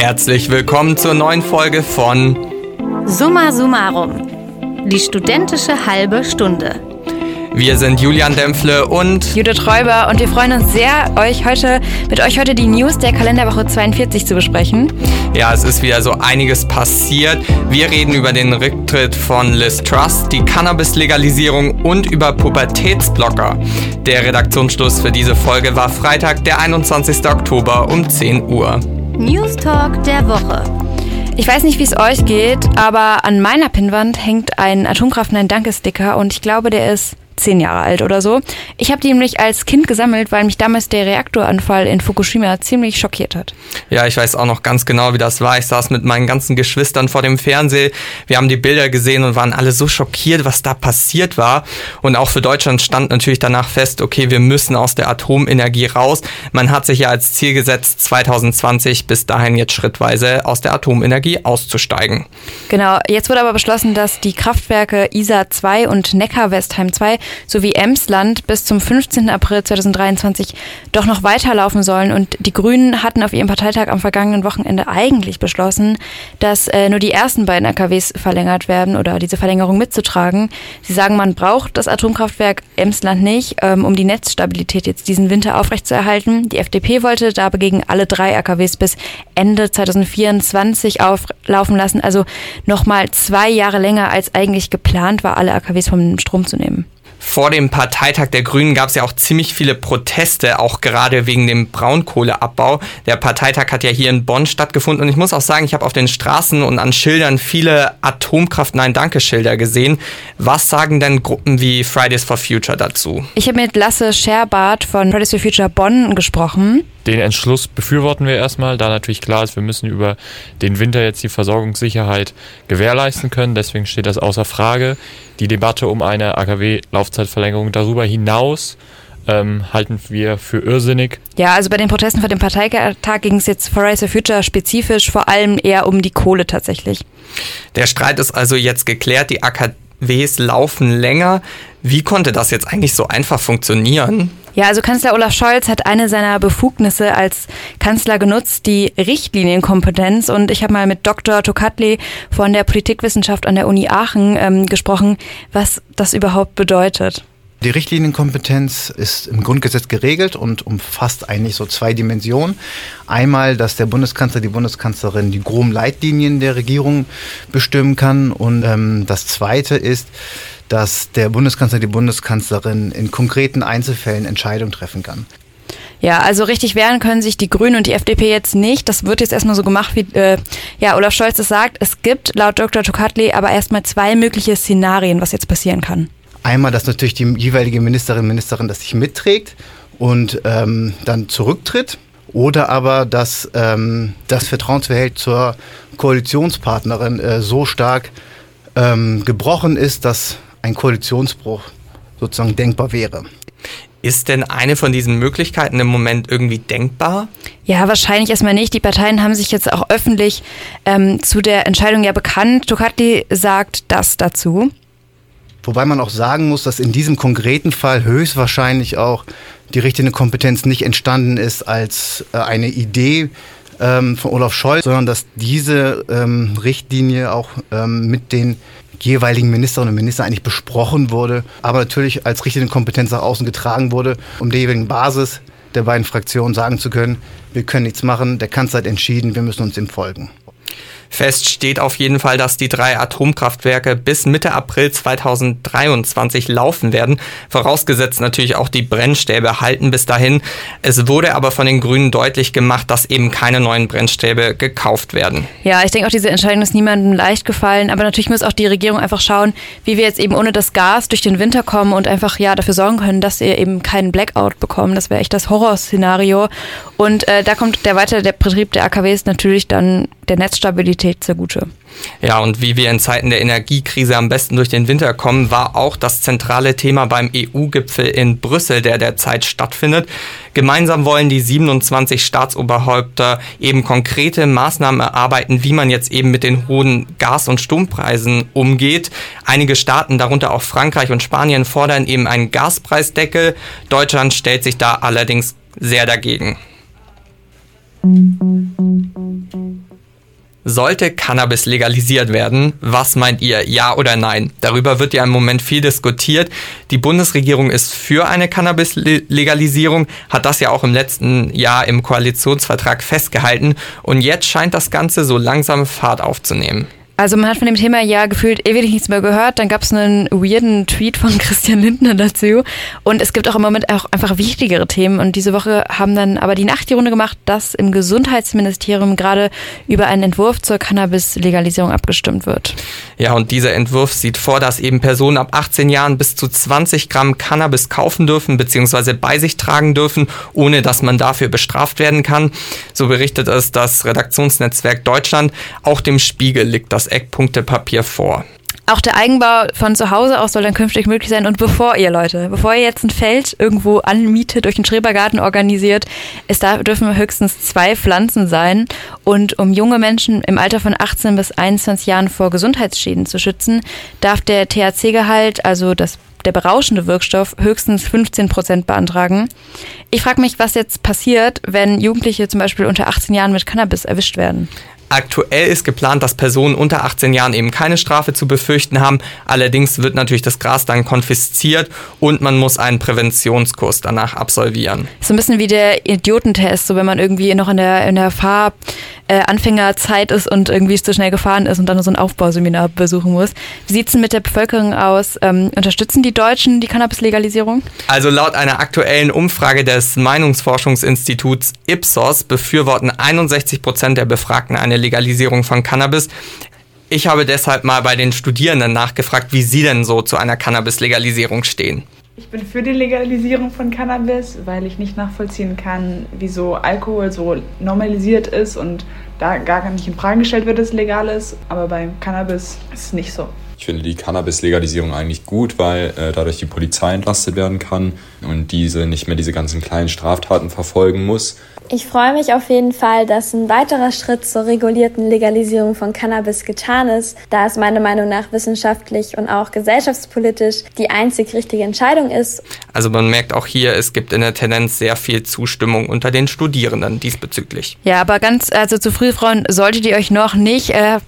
Herzlich willkommen zur neuen Folge von Summa Summarum. Die studentische halbe Stunde. Wir sind Julian Dempfle und Judith Räuber und wir freuen uns sehr, euch heute mit euch heute die News der Kalenderwoche 42 zu besprechen. Ja, es ist wieder so einiges passiert. Wir reden über den Rücktritt von Liz Truss, die Cannabis-Legalisierung und über Pubertätsblocker. Der Redaktionsschluss für diese Folge war Freitag, der 21. Oktober um 10 Uhr. News Talk der Woche. Ich weiß nicht, wie es euch geht, aber an meiner Pinnwand hängt ein Atomkraft Nein Danke Sticker und ich glaube, der ist zehn Jahre alt oder so. Ich habe die nämlich als Kind gesammelt, weil mich damals der Reaktoranfall in Fukushima ziemlich schockiert hat. Ja, ich weiß auch noch ganz genau, wie das war. Ich saß mit meinen ganzen Geschwistern vor dem Fernseher. Wir haben die Bilder gesehen und waren alle so schockiert, was da passiert war. Und auch für Deutschland stand natürlich danach fest, okay, wir müssen aus der Atomenergie raus. Man hat sich ja als Ziel gesetzt, 2020 bis dahin jetzt schrittweise aus der Atomenergie auszusteigen. Genau, jetzt wurde aber beschlossen, dass die Kraftwerke ISA 2 und Neckar-Westheim 2 sowie Emsland bis zum 15. April 2023 doch noch weiterlaufen sollen. Und die Grünen hatten auf ihrem Parteitag am vergangenen Wochenende eigentlich beschlossen, dass äh, nur die ersten beiden AKWs verlängert werden oder diese Verlängerung mitzutragen. Sie sagen, man braucht das Atomkraftwerk Emsland nicht, ähm, um die Netzstabilität jetzt diesen Winter aufrechtzuerhalten. Die FDP wollte dagegen alle drei AKWs bis Ende 2024 auflaufen lassen, also nochmal zwei Jahre länger als eigentlich geplant war, alle AKWs vom Strom zu nehmen. Vor dem Parteitag der Grünen gab es ja auch ziemlich viele Proteste, auch gerade wegen dem Braunkohleabbau. Der Parteitag hat ja hier in Bonn stattgefunden und ich muss auch sagen, ich habe auf den Straßen und an Schildern viele Atomkraft Nein Danke Schilder gesehen. Was sagen denn Gruppen wie Fridays for Future dazu? Ich habe mit Lasse Scherbart von Fridays for Future Bonn gesprochen. Den Entschluss befürworten wir erstmal, da natürlich klar ist, wir müssen über den Winter jetzt die Versorgungssicherheit gewährleisten können. Deswegen steht das außer Frage. Die Debatte um eine AKW-Laufzeitverlängerung darüber hinaus ähm, halten wir für irrsinnig. Ja, also bei den Protesten vor dem Parteitag ging es jetzt for Rise of Future spezifisch vor allem eher um die Kohle tatsächlich. Der Streit ist also jetzt geklärt, die AKWs laufen länger. Wie konnte das jetzt eigentlich so einfach funktionieren? Ja, also Kanzler Olaf Scholz hat eine seiner Befugnisse als Kanzler genutzt, die Richtlinienkompetenz. Und ich habe mal mit Dr. Tokatli von der Politikwissenschaft an der Uni Aachen ähm, gesprochen, was das überhaupt bedeutet. Die Richtlinienkompetenz ist im Grundgesetz geregelt und umfasst eigentlich so zwei Dimensionen. Einmal, dass der Bundeskanzler, die Bundeskanzlerin die groben Leitlinien der Regierung bestimmen kann. Und ähm, das Zweite ist, dass der Bundeskanzler, die Bundeskanzlerin in konkreten Einzelfällen Entscheidungen treffen kann. Ja, also richtig wehren können sich die Grünen und die FDP jetzt nicht. Das wird jetzt erstmal so gemacht, wie äh, ja, Olaf Scholz es sagt. Es gibt laut Dr. Tokatli aber erstmal zwei mögliche Szenarien, was jetzt passieren kann. Einmal, dass natürlich die jeweilige Ministerin, Ministerin das sich mitträgt und ähm, dann zurücktritt. Oder aber, dass ähm, das Vertrauensverhältnis zur Koalitionspartnerin äh, so stark ähm, gebrochen ist, dass ein Koalitionsbruch sozusagen denkbar wäre. Ist denn eine von diesen Möglichkeiten im Moment irgendwie denkbar? Ja, wahrscheinlich erstmal nicht. Die Parteien haben sich jetzt auch öffentlich ähm, zu der Entscheidung ja bekannt. Tokatli sagt das dazu. Wobei man auch sagen muss, dass in diesem konkreten Fall höchstwahrscheinlich auch die richtige Kompetenz nicht entstanden ist als äh, eine Idee ähm, von Olaf Scholz, sondern dass diese ähm, Richtlinie auch ähm, mit den jeweiligen Ministerinnen und Ministern eigentlich besprochen wurde, aber natürlich als richtige Kompetenz nach außen getragen wurde, um der jeweiligen Basis der beiden Fraktionen sagen zu können, wir können nichts machen, der Kanzler hat entschieden, wir müssen uns ihm folgen. Fest steht auf jeden Fall, dass die drei Atomkraftwerke bis Mitte April 2023 laufen werden. Vorausgesetzt natürlich auch die Brennstäbe halten bis dahin. Es wurde aber von den Grünen deutlich gemacht, dass eben keine neuen Brennstäbe gekauft werden. Ja, ich denke auch, diese Entscheidung ist niemandem leicht gefallen. Aber natürlich muss auch die Regierung einfach schauen, wie wir jetzt eben ohne das Gas durch den Winter kommen und einfach ja dafür sorgen können, dass wir eben keinen Blackout bekommen. Das wäre echt das Horrorszenario. Und äh, da kommt der weitere der Betrieb der AKWs natürlich dann der Netzstabilität zugute. Ja, und wie wir in Zeiten der Energiekrise am besten durch den Winter kommen, war auch das zentrale Thema beim EU-Gipfel in Brüssel, der derzeit stattfindet. Gemeinsam wollen die 27 Staatsoberhäupter eben konkrete Maßnahmen erarbeiten, wie man jetzt eben mit den hohen Gas- und Strompreisen umgeht. Einige Staaten, darunter auch Frankreich und Spanien, fordern eben einen Gaspreisdeckel. Deutschland stellt sich da allerdings sehr dagegen. Sollte Cannabis legalisiert werden? Was meint ihr? Ja oder nein? Darüber wird ja im Moment viel diskutiert. Die Bundesregierung ist für eine Cannabis-Legalisierung, hat das ja auch im letzten Jahr im Koalitionsvertrag festgehalten. Und jetzt scheint das Ganze so langsam Fahrt aufzunehmen. Also man hat von dem Thema ja gefühlt ewig nichts mehr gehört. Dann gab es einen weirden Tweet von Christian Lindner dazu. Und es gibt auch im Moment auch einfach wichtigere Themen. Und diese Woche haben dann aber die Nacht die Runde gemacht, dass im Gesundheitsministerium gerade über einen Entwurf zur Cannabis-Legalisierung abgestimmt wird. Ja, und dieser Entwurf sieht vor, dass eben Personen ab 18 Jahren bis zu 20 Gramm Cannabis kaufen dürfen bzw. bei sich tragen dürfen, ohne dass man dafür bestraft werden kann. So berichtet es das Redaktionsnetzwerk Deutschland. Auch dem Spiegel liegt das Eckpunktepapier vor. Auch der Eigenbau von zu Hause aus soll dann künftig möglich sein. Und bevor ihr, Leute, bevor ihr jetzt ein Feld irgendwo anmietet, durch einen Schrebergarten organisiert, es da dürfen höchstens zwei Pflanzen sein. Und um junge Menschen im Alter von 18 bis 21 Jahren vor Gesundheitsschäden zu schützen, darf der THC-Gehalt, also das der berauschende Wirkstoff höchstens 15 Prozent beantragen. Ich frage mich, was jetzt passiert, wenn Jugendliche zum Beispiel unter 18 Jahren mit Cannabis erwischt werden. Aktuell ist geplant, dass Personen unter 18 Jahren eben keine Strafe zu befürchten haben. Allerdings wird natürlich das Gras dann konfisziert und man muss einen Präventionskurs danach absolvieren. So ein bisschen wie der Idiotentest, so wenn man irgendwie noch in der, in der Fahranfängerzeit äh, ist und irgendwie zu schnell gefahren ist und dann so ein Aufbauseminar besuchen muss. Wie sieht es denn mit der Bevölkerung aus? Ähm, unterstützen die Deutschen die Cannabis-Legalisierung? Also laut einer aktuellen Umfrage des Meinungsforschungsinstituts Ipsos befürworten 61 Prozent der Befragten eine Legalisierung von Cannabis. Ich habe deshalb mal bei den Studierenden nachgefragt, wie sie denn so zu einer Cannabis-Legalisierung stehen. Ich bin für die Legalisierung von Cannabis, weil ich nicht nachvollziehen kann, wieso Alkohol so normalisiert ist und da gar nicht in Frage gestellt wird, dass es legal ist. Aber beim Cannabis ist es nicht so. Ich finde die Cannabis-Legalisierung eigentlich gut, weil äh, dadurch die Polizei entlastet werden kann und diese nicht mehr diese ganzen kleinen Straftaten verfolgen muss. Ich freue mich auf jeden Fall, dass ein weiterer Schritt zur regulierten Legalisierung von Cannabis getan ist, da es meiner Meinung nach wissenschaftlich und auch gesellschaftspolitisch die einzig richtige Entscheidung ist. Also man merkt auch hier, es gibt in der Tendenz sehr viel Zustimmung unter den Studierenden diesbezüglich. Ja, aber ganz, also zu früh, Frauen, solltet ihr euch noch nicht, äh,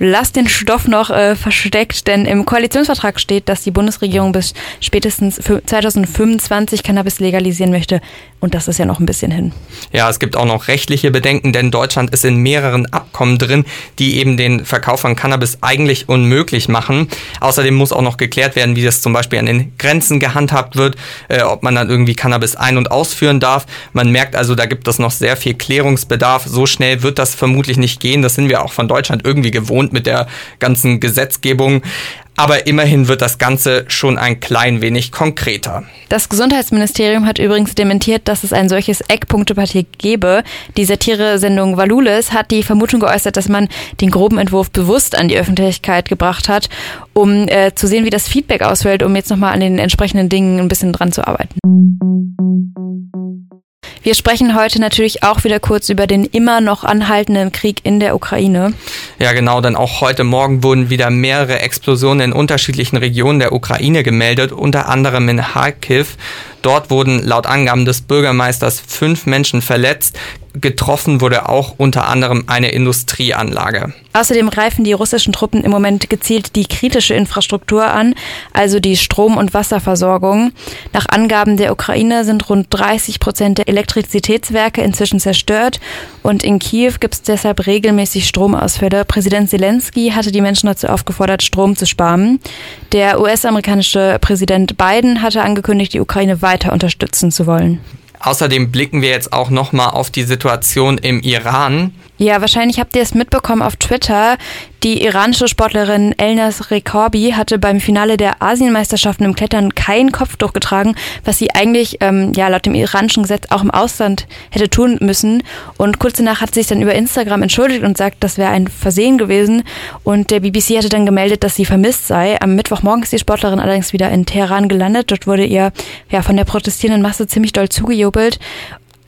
lasst den Stoff noch äh, versteckt, denn im Koalitionsvertrag steht, dass die Bundesregierung bis spätestens 2025 Cannabis legalisieren möchte. Und das ist ja noch ein bisschen hin. Ja, es gibt auch noch rechtliche Bedenken, denn Deutschland ist in mehreren Abkommen drin, die eben den Verkauf von Cannabis eigentlich unmöglich machen. Außerdem muss auch noch geklärt werden, wie das zum Beispiel an den Grenzen gehandhabt wird, äh, ob man dann irgendwie Cannabis ein- und ausführen darf. Man merkt also, da gibt es noch sehr viel Klärungsbedarf. So schnell wird das vermutlich nicht gehen. Das sind wir auch von Deutschland irgendwie gewohnt mit der ganzen Gesetzgebung aber immerhin wird das Ganze schon ein klein wenig konkreter. Das Gesundheitsministerium hat übrigens dementiert, dass es ein solches Eckpunktepapier gäbe. Die Satire-Sendung Valulis hat die Vermutung geäußert, dass man den groben Entwurf bewusst an die Öffentlichkeit gebracht hat, um äh, zu sehen, wie das Feedback ausfällt, um jetzt nochmal an den entsprechenden Dingen ein bisschen dran zu arbeiten. Wir sprechen heute natürlich auch wieder kurz über den immer noch anhaltenden Krieg in der Ukraine. Ja, genau, denn auch heute Morgen wurden wieder mehrere Explosionen in unterschiedlichen Regionen der Ukraine gemeldet, unter anderem in Kharkiv. Dort wurden laut Angaben des Bürgermeisters fünf Menschen verletzt. Getroffen wurde auch unter anderem eine Industrieanlage. Außerdem greifen die russischen Truppen im Moment gezielt die kritische Infrastruktur an, also die Strom- und Wasserversorgung. Nach Angaben der Ukraine sind rund 30 Prozent der Elektrizitätswerke inzwischen zerstört und in Kiew gibt es deshalb regelmäßig Stromausfälle. Präsident Zelensky hatte die Menschen dazu aufgefordert, Strom zu sparen. Der US-amerikanische Präsident Biden hatte angekündigt, die Ukraine weiter unterstützen zu wollen. Außerdem blicken wir jetzt auch nochmal auf die Situation im Iran. Ja, wahrscheinlich habt ihr es mitbekommen auf Twitter. Die iranische Sportlerin Elnas Rekorbi hatte beim Finale der Asienmeisterschaften im Klettern kein Kopftuch getragen, was sie eigentlich ähm, ja laut dem iranischen Gesetz auch im Ausland hätte tun müssen. Und kurz danach hat sie sich dann über Instagram entschuldigt und sagt, das wäre ein Versehen gewesen. Und der BBC hatte dann gemeldet, dass sie vermisst sei. Am Mittwochmorgen ist die Sportlerin allerdings wieder in Teheran gelandet. Dort wurde ihr ja von der protestierenden Masse ziemlich doll zugejubelt.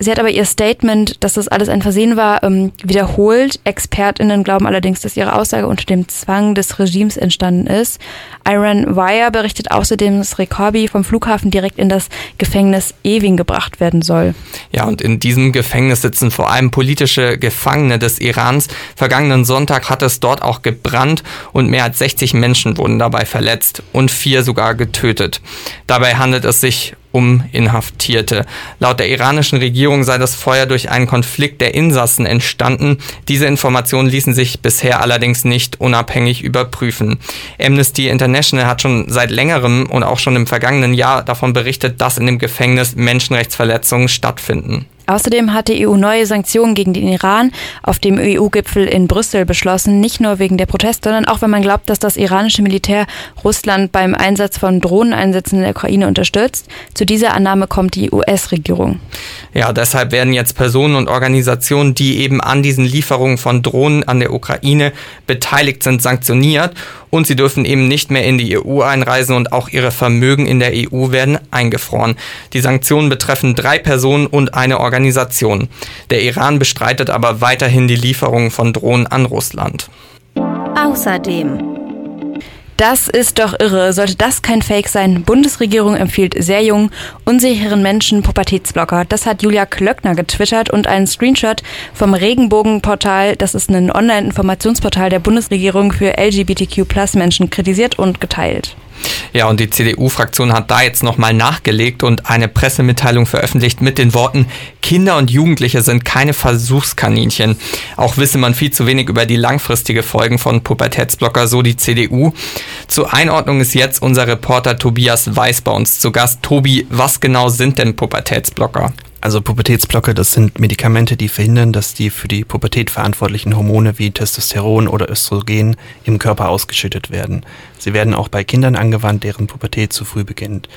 Sie hat aber ihr Statement, dass das alles ein Versehen war, ähm, wiederholt. ExpertInnen glauben allerdings, dass ihre Aussage unter dem Zwang des Regimes entstanden ist. Iron Wire berichtet außerdem, dass Rekorbi vom Flughafen direkt in das Gefängnis Ewing gebracht werden soll. Ja, und in diesem Gefängnis sitzen vor allem politische Gefangene des Irans. Vergangenen Sonntag hat es dort auch gebrannt und mehr als 60 Menschen wurden dabei verletzt und vier sogar getötet. Dabei handelt es sich um Inhaftierte. Laut der iranischen Regierung sei das Feuer durch einen Konflikt der Insassen entstanden. Diese Informationen ließen sich bisher allerdings nicht unabhängig überprüfen. Amnesty International hat schon seit längerem und auch schon im vergangenen Jahr davon berichtet, dass in dem Gefängnis Menschenrechtsverletzungen stattfinden. Außerdem hat die EU neue Sanktionen gegen den Iran auf dem EU-Gipfel in Brüssel beschlossen, nicht nur wegen der Proteste, sondern auch, weil man glaubt, dass das iranische Militär Russland beim Einsatz von Drohneneinsätzen in der Ukraine unterstützt. Zu dieser Annahme kommt die US-Regierung. Ja, deshalb werden jetzt Personen und Organisationen, die eben an diesen Lieferungen von Drohnen an der Ukraine beteiligt sind, sanktioniert und sie dürfen eben nicht mehr in die EU einreisen und auch ihre Vermögen in der EU werden eingefroren. Die Sanktionen betreffen drei Personen und eine Organisation. Der Iran bestreitet aber weiterhin die Lieferung von Drohnen an Russland. Außerdem das ist doch irre. Sollte das kein Fake sein? Bundesregierung empfiehlt sehr jungen, unsicheren Menschen Pubertätsblocker. Das hat Julia Klöckner getwittert und einen Screenshot vom Regenbogenportal, das ist ein Online-Informationsportal der Bundesregierung für LGBTQ-Plus-Menschen, kritisiert und geteilt. Ja, und die CDU-Fraktion hat da jetzt nochmal nachgelegt und eine Pressemitteilung veröffentlicht mit den Worten, Kinder und Jugendliche sind keine Versuchskaninchen. Auch wisse man viel zu wenig über die langfristige Folgen von Pubertätsblocker, so die CDU. Zur Einordnung ist jetzt unser Reporter Tobias Weiß bei uns zu Gast. Tobi, was genau sind denn Pubertätsblocker? Also Pubertätsblocker, das sind Medikamente, die verhindern, dass die für die Pubertät verantwortlichen Hormone wie Testosteron oder Östrogen im Körper ausgeschüttet werden. Sie werden auch bei Kindern angewandt, deren Pubertät zu früh beginnt.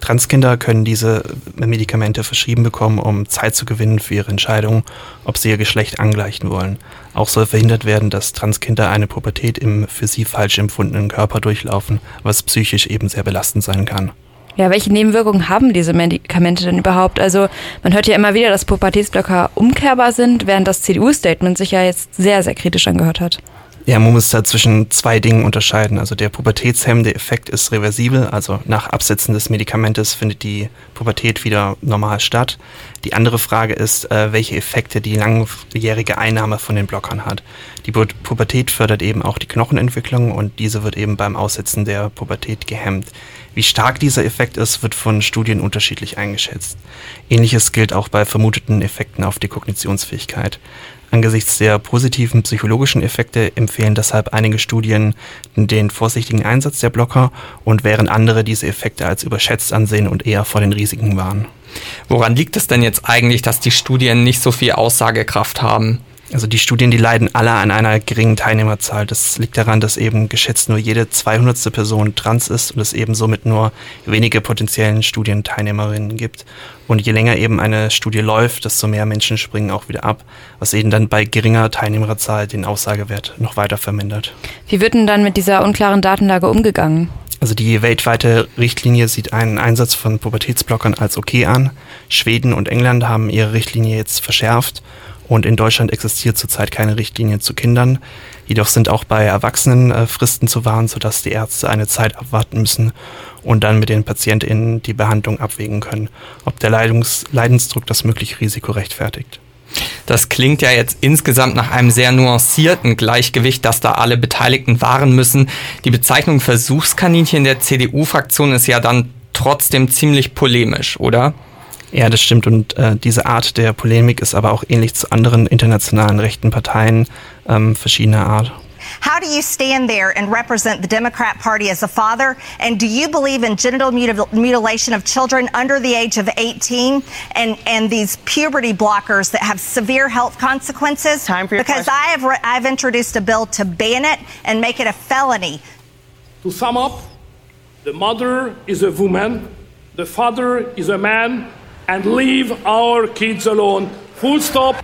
Transkinder können diese Medikamente verschrieben bekommen, um Zeit zu gewinnen für ihre Entscheidung, ob sie ihr Geschlecht angleichen wollen. Auch soll verhindert werden, dass Transkinder eine Pubertät im für sie falsch empfundenen Körper durchlaufen, was psychisch eben sehr belastend sein kann. Ja, welche Nebenwirkungen haben diese Medikamente denn überhaupt? Also man hört ja immer wieder, dass Pubertätsblocker umkehrbar sind, während das CDU-Statement sich ja jetzt sehr, sehr kritisch angehört hat. Ja, man muss da zwischen zwei Dingen unterscheiden. Also der pubertätshemmende Effekt ist reversibel, also nach Absetzen des Medikamentes findet die Pubertät wieder normal statt. Die andere Frage ist, äh, welche Effekte die langjährige Einnahme von den Blockern hat. Die Pubertät fördert eben auch die Knochenentwicklung und diese wird eben beim Aussetzen der Pubertät gehemmt. Wie stark dieser Effekt ist, wird von Studien unterschiedlich eingeschätzt. Ähnliches gilt auch bei vermuteten Effekten auf die Kognitionsfähigkeit. Angesichts der positiven psychologischen Effekte empfehlen deshalb einige Studien den vorsichtigen Einsatz der Blocker und während andere diese Effekte als überschätzt ansehen und eher vor den Risiken warnen. Woran liegt es denn jetzt eigentlich, dass die Studien nicht so viel Aussagekraft haben? Also die Studien, die leiden alle an einer geringen Teilnehmerzahl. Das liegt daran, dass eben geschätzt nur jede 200. Person trans ist und es eben somit nur wenige potenziellen Studienteilnehmerinnen gibt. Und je länger eben eine Studie läuft, desto mehr Menschen springen auch wieder ab, was eben dann bei geringer Teilnehmerzahl den Aussagewert noch weiter vermindert. Wie wird denn dann mit dieser unklaren Datenlage umgegangen? Also die weltweite Richtlinie sieht einen Einsatz von Pubertätsblockern als okay an. Schweden und England haben ihre Richtlinie jetzt verschärft und in Deutschland existiert zurzeit keine Richtlinie zu Kindern. Jedoch sind auch bei Erwachsenen äh, Fristen zu wahren, sodass die Ärzte eine Zeit abwarten müssen und dann mit den PatientInnen die Behandlung abwägen können, ob der Leidungs Leidensdruck das mögliche Risiko rechtfertigt. Das klingt ja jetzt insgesamt nach einem sehr nuancierten Gleichgewicht, das da alle Beteiligten wahren müssen. Die Bezeichnung Versuchskaninchen der CDU-Fraktion ist ja dann trotzdem ziemlich polemisch, oder? Ja, das stimmt. Und äh, diese Art der Polemik ist aber auch ähnlich zu anderen internationalen rechten Parteien ähm, verschiedener Art. How do you stand there and represent the Democrat Party as a father? And do you believe in genital mutil mutilation of children under the age of 18 and, and these puberty blockers that have severe health consequences? Time for your because question. I have I've introduced a bill to ban it and make it a felony. To sum up, the mother is a woman, the father is a man, and leave our kids alone. Full stop.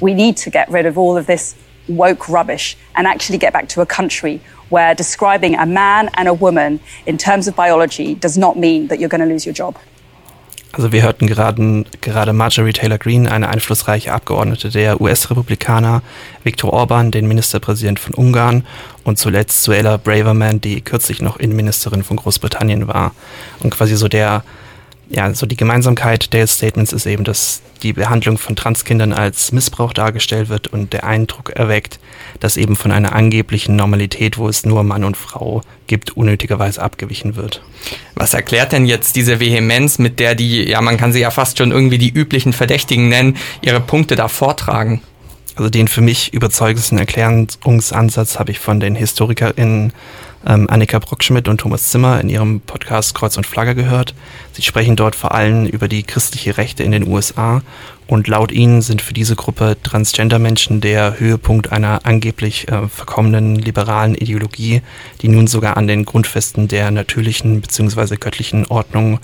We need to get rid of all of this woke rubbish and actually get back to a country where describing a man and a woman in terms of biology does not mean that you're going to lose your job. Also wir hörten gerade, gerade Marjorie Taylor Greene, eine einflussreiche Abgeordnete der US-Republikaner, Viktor Orban, den Ministerpräsident von Ungarn und zuletzt Suella Braverman, die kürzlich noch Innenministerin von Großbritannien war. Und quasi so der ja, so die Gemeinsamkeit der Statements ist eben, dass die Behandlung von Transkindern als Missbrauch dargestellt wird und der Eindruck erweckt, dass eben von einer angeblichen Normalität, wo es nur Mann und Frau gibt, unnötigerweise abgewichen wird. Was erklärt denn jetzt diese Vehemenz, mit der die, ja, man kann sie ja fast schon irgendwie die üblichen Verdächtigen nennen, ihre Punkte da vortragen? Also den für mich überzeugendsten Erklärungsansatz habe ich von den HistorikerInnen ähm, Annika Brockschmidt und Thomas Zimmer in ihrem Podcast Kreuz und Flagge gehört. Sie sprechen dort vor allem über die christliche Rechte in den USA und laut ihnen sind für diese Gruppe Transgender-Menschen der Höhepunkt einer angeblich äh, verkommenen liberalen Ideologie, die nun sogar an den Grundfesten der natürlichen bzw. göttlichen Ordnung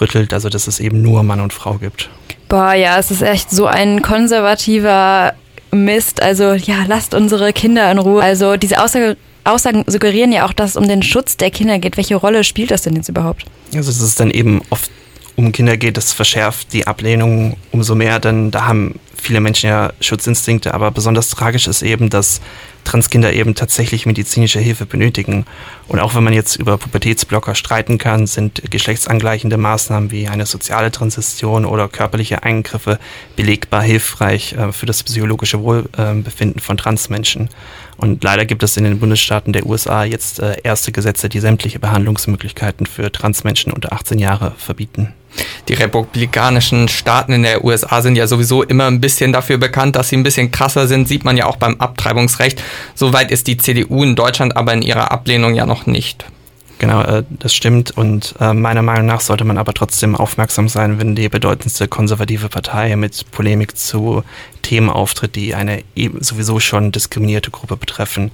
rüttelt, also dass es eben nur Mann und Frau gibt. Boah, ja, es ist echt so ein konservativer Mist. Also ja, lasst unsere Kinder in Ruhe. Also diese Aussage Aussagen suggerieren ja auch, dass es um den Schutz der Kinder geht. Welche Rolle spielt das denn jetzt überhaupt? Also dass es dann eben oft um Kinder geht, das verschärft die Ablehnung umso mehr, denn da haben viele Menschen ja Schutzinstinkte, aber besonders tragisch ist eben, dass Transkinder eben tatsächlich medizinische Hilfe benötigen. Und auch wenn man jetzt über Pubertätsblocker streiten kann, sind geschlechtsangleichende Maßnahmen wie eine soziale Transition oder körperliche Eingriffe belegbar hilfreich äh, für das psychologische Wohlbefinden von Transmenschen. Und leider gibt es in den Bundesstaaten der USA jetzt äh, erste Gesetze, die sämtliche Behandlungsmöglichkeiten für Transmenschen unter 18 Jahre verbieten. Die republikanischen Staaten in der USA sind ja sowieso immer ein bisschen dafür bekannt, dass sie ein bisschen krasser sind, sieht man ja auch beim Abtreibungsrecht. Soweit ist die CDU in Deutschland aber in ihrer Ablehnung ja noch nicht. Genau, äh, das stimmt. Und äh, meiner Meinung nach sollte man aber trotzdem aufmerksam sein, wenn die bedeutendste konservative Partei mit Polemik zu Themen auftritt, die eine eben sowieso schon diskriminierte Gruppe betreffen.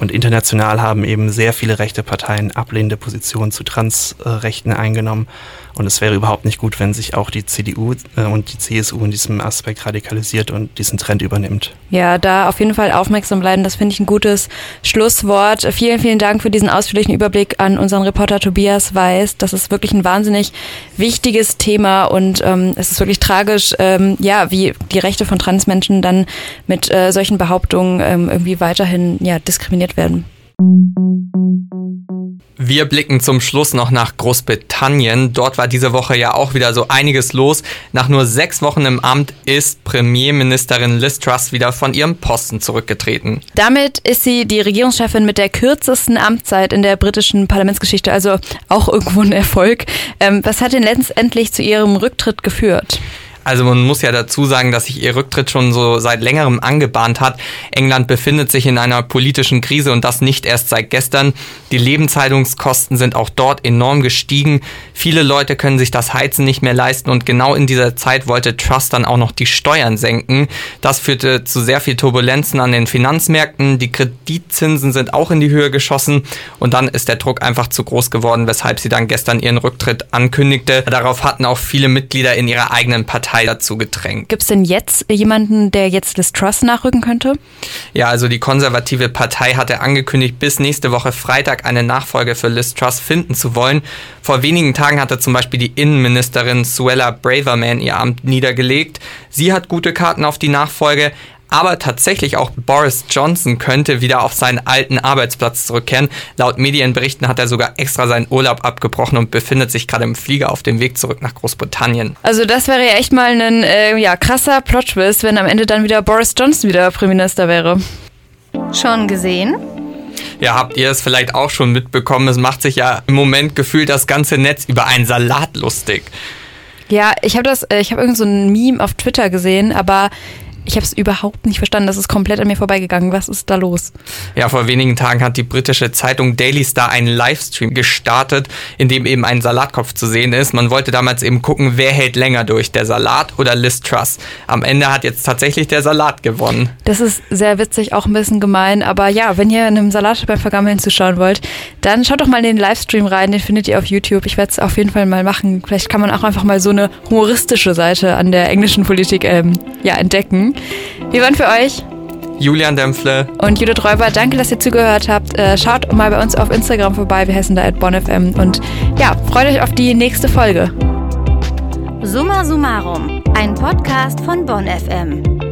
Und international haben eben sehr viele rechte Parteien ablehnende Positionen zu Transrechten eingenommen. Und es wäre überhaupt nicht gut, wenn sich auch die CDU äh, und die CSU in diesem Aspekt radikalisiert und diesen Trend übernimmt. Ja, da auf jeden Fall aufmerksam bleiben. Das finde ich ein gutes Schlusswort. Vielen, vielen Dank für diesen ausführlichen Überblick an unseren Reporter Tobias Weiß. Das ist wirklich ein wahnsinnig wichtiges Thema und ähm, es ist wirklich tragisch, ähm, ja, wie die Rechte von Transmenschen dann mit äh, solchen Behauptungen ähm, irgendwie weiterhin ja, diskriminiert werden. Wir blicken zum Schluss noch nach Großbritannien. Dort war diese Woche ja auch wieder so einiges los. Nach nur sechs Wochen im Amt ist Premierministerin Liz Truss wieder von ihrem Posten zurückgetreten. Damit ist sie die Regierungschefin mit der kürzesten Amtszeit in der britischen Parlamentsgeschichte, also auch irgendwo ein Erfolg. Ähm, was hat denn letztendlich zu ihrem Rücktritt geführt? Also man muss ja dazu sagen, dass sich ihr Rücktritt schon so seit längerem angebahnt hat. England befindet sich in einer politischen Krise und das nicht erst seit gestern. Die Lebenshaltungskosten sind auch dort enorm gestiegen. Viele Leute können sich das Heizen nicht mehr leisten und genau in dieser Zeit wollte Trust dann auch noch die Steuern senken. Das führte zu sehr viel Turbulenzen an den Finanzmärkten. Die Kreditzinsen sind auch in die Höhe geschossen und dann ist der Druck einfach zu groß geworden, weshalb sie dann gestern ihren Rücktritt ankündigte. Darauf hatten auch viele Mitglieder in ihrer eigenen Partei Partei dazu gedrängt. Gibt es denn jetzt jemanden, der jetzt Liz Truss nachrücken könnte? Ja, also die konservative Partei hatte angekündigt, bis nächste Woche Freitag eine Nachfolge für Liz Truss finden zu wollen. Vor wenigen Tagen hatte zum Beispiel die Innenministerin Suella Braverman ihr Amt niedergelegt. Sie hat gute Karten auf die Nachfolge, aber tatsächlich auch Boris Johnson könnte wieder auf seinen alten Arbeitsplatz zurückkehren. Laut Medienberichten hat er sogar extra seinen Urlaub abgebrochen und befindet sich gerade im Flieger auf dem Weg zurück nach Großbritannien. Also das wäre ja echt mal ein äh, ja, krasser Plot-Twist, wenn am Ende dann wieder Boris Johnson wieder Premierminister wäre. Schon gesehen? Ja, habt ihr es vielleicht auch schon mitbekommen? Es macht sich ja im Moment gefühlt das ganze Netz über einen Salat lustig. Ja, ich habe das, äh, ich habe irgend so ein Meme auf Twitter gesehen, aber ich habe es überhaupt nicht verstanden. Das ist komplett an mir vorbeigegangen. Was ist da los? Ja, vor wenigen Tagen hat die britische Zeitung Daily Star einen Livestream gestartet, in dem eben ein Salatkopf zu sehen ist. Man wollte damals eben gucken, wer hält länger durch, der Salat oder Liz Truss. Am Ende hat jetzt tatsächlich der Salat gewonnen. Das ist sehr witzig, auch ein bisschen gemein. Aber ja, wenn ihr einem Salat beim Vergammeln zuschauen wollt, dann schaut doch mal in den Livestream rein. Den findet ihr auf YouTube. Ich werde es auf jeden Fall mal machen. Vielleicht kann man auch einfach mal so eine humoristische Seite an der englischen Politik ähm, ja, entdecken. Wir waren für euch Julian Dämpfle und Judith Räuber. Danke, dass ihr zugehört habt. Äh, schaut mal bei uns auf Instagram vorbei. Wir heißen da at bonfm. Und ja, freut euch auf die nächste Folge. Summa Summarum, ein Podcast von Bonn FM.